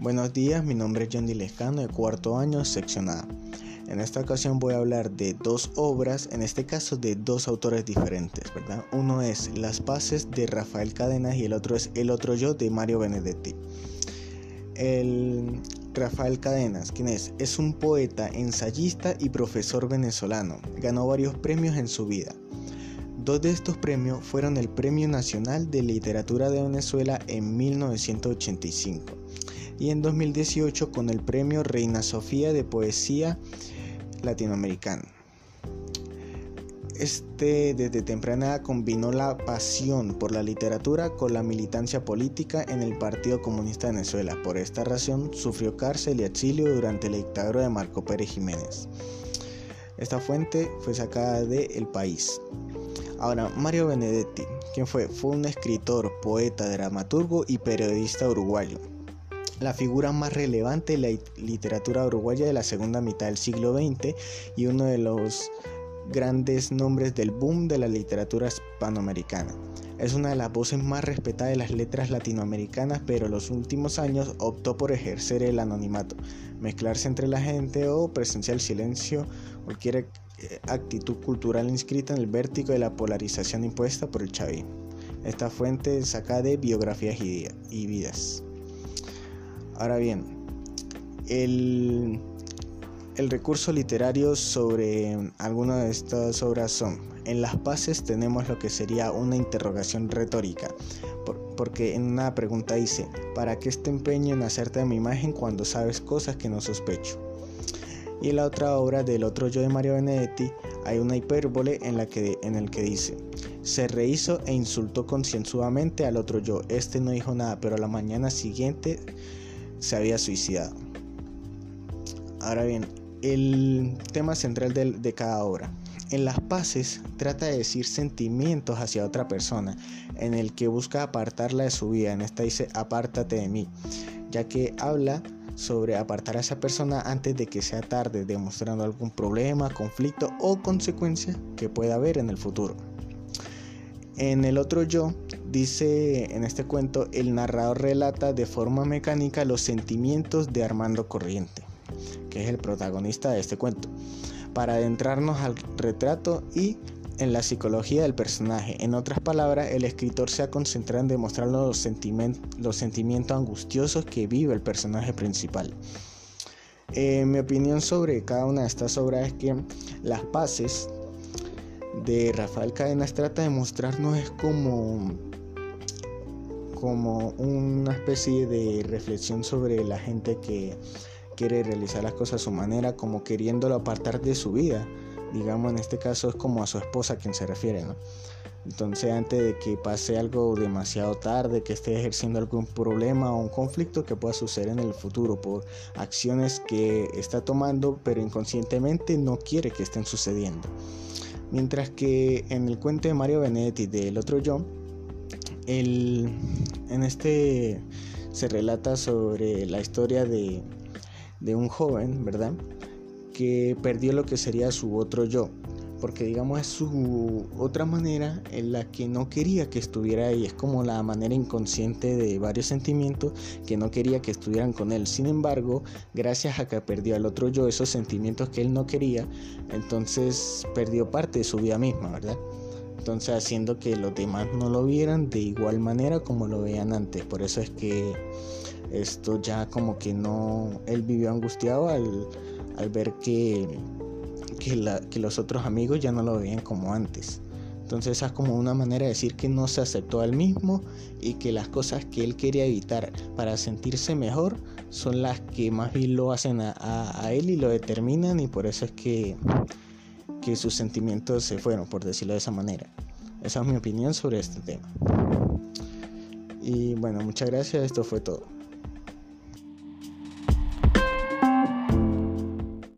Buenos días, mi nombre es John Lescano de cuarto año, sección A. En esta ocasión voy a hablar de dos obras, en este caso de dos autores diferentes, ¿verdad? Uno es Las Paces de Rafael Cadenas y el otro es El otro yo de Mario Benedetti. El Rafael Cadenas, ¿quién es? Es un poeta, ensayista y profesor venezolano. Ganó varios premios en su vida. Dos de estos premios fueron el Premio Nacional de Literatura de Venezuela en 1985 y en 2018 con el Premio Reina Sofía de Poesía Latinoamericana. Este desde temprana edad combinó la pasión por la literatura con la militancia política en el Partido Comunista de Venezuela. Por esta razón sufrió cárcel y exilio durante la dictadura de Marco Pérez Jiménez. Esta fuente fue sacada de El País. Ahora, Mario Benedetti, ¿quién fue? Fue un escritor, poeta, dramaturgo y periodista uruguayo la figura más relevante de la literatura uruguaya de la segunda mitad del siglo XX y uno de los grandes nombres del boom de la literatura hispanoamericana. Es una de las voces más respetadas de las letras latinoamericanas, pero en los últimos años optó por ejercer el anonimato, mezclarse entre la gente o presenciar el silencio, cualquier eh, actitud cultural inscrita en el vértigo de la polarización impuesta por el chavismo. Esta fuente saca de biografías y vidas. Ahora bien, el, recurso literario sobre alguna de estas obras son, en las paces tenemos lo que sería una interrogación retórica, porque en una pregunta dice, ¿para qué este empeño en hacerte mi imagen cuando sabes cosas que no sospecho? Y en la otra obra del otro yo de Mario Benedetti hay una hipérbole en la que en el que dice se rehizo e insultó concienzudamente al otro yo. Este no dijo nada, pero a la mañana siguiente se había suicidado. Ahora bien, el tema central de, cada obra. En las paces trata de decir sentimientos hacia otra persona, en el que busca apartarla de su vida. En esta dice apártate de mí, ya que habla sobre apartar a esa persona antes de que sea tarde, demostrando algún problema, conflicto o consecuencia que pueda haber en el futuro. En el otro yo, dice en este cuento, el narrador relata de forma mecánica los sentimientos de Armando Corriente, que es el protagonista de este cuento, para adentrarnos al retrato y en la psicología del personaje. En otras palabras, el escritor se ha concentrado en demostrar los, sentimientos angustiosos que vive el personaje principal. Eh, mi opinión sobre cada una de estas obras es que las paces de Rafael Cadenas trata de mostrarnos es como como una especie de reflexión sobre la gente que quiere realizar las cosas a su manera, como queriéndolo apartar de su vida. Digamos, en este caso es como a su esposa a quien se refiere, ¿no? Entonces, antes de que pase algo demasiado tarde, que esté ejerciendo algún problema o un conflicto que pueda suceder en el futuro por acciones que está tomando, pero inconscientemente no quiere que estén sucediendo. Mientras que en el cuento de Mario Benedetti del otro yo, el, en este se relata sobre la historia de, de un joven, ¿verdad? Que perdió lo que sería su otro yo porque digamos es su otra manera en la que no quería que estuviera ahí, es como la manera inconsciente de varios sentimientos que no quería que estuvieran con él. Sin embargo, gracias a que perdió al otro yo esos sentimientos que él no quería, entonces perdió parte de su vida misma, ¿verdad? Entonces haciendo que los demás no lo vieran de igual manera como lo veían antes. Por eso es que esto ya como que no, él vivió angustiado al, al ver que que, los otros amigos ya no lo veían como antes. Entonces esa es como una manera de decir que no se aceptó al mismo y que las cosas que él quería evitar para sentirse mejor son las que más bien lo hacen a, él y lo determinan y por eso es que, sus sentimientos se fueron, por decirlo de esa manera. Esa es mi opinión sobre este tema. Y bueno, muchas gracias, esto fue todo.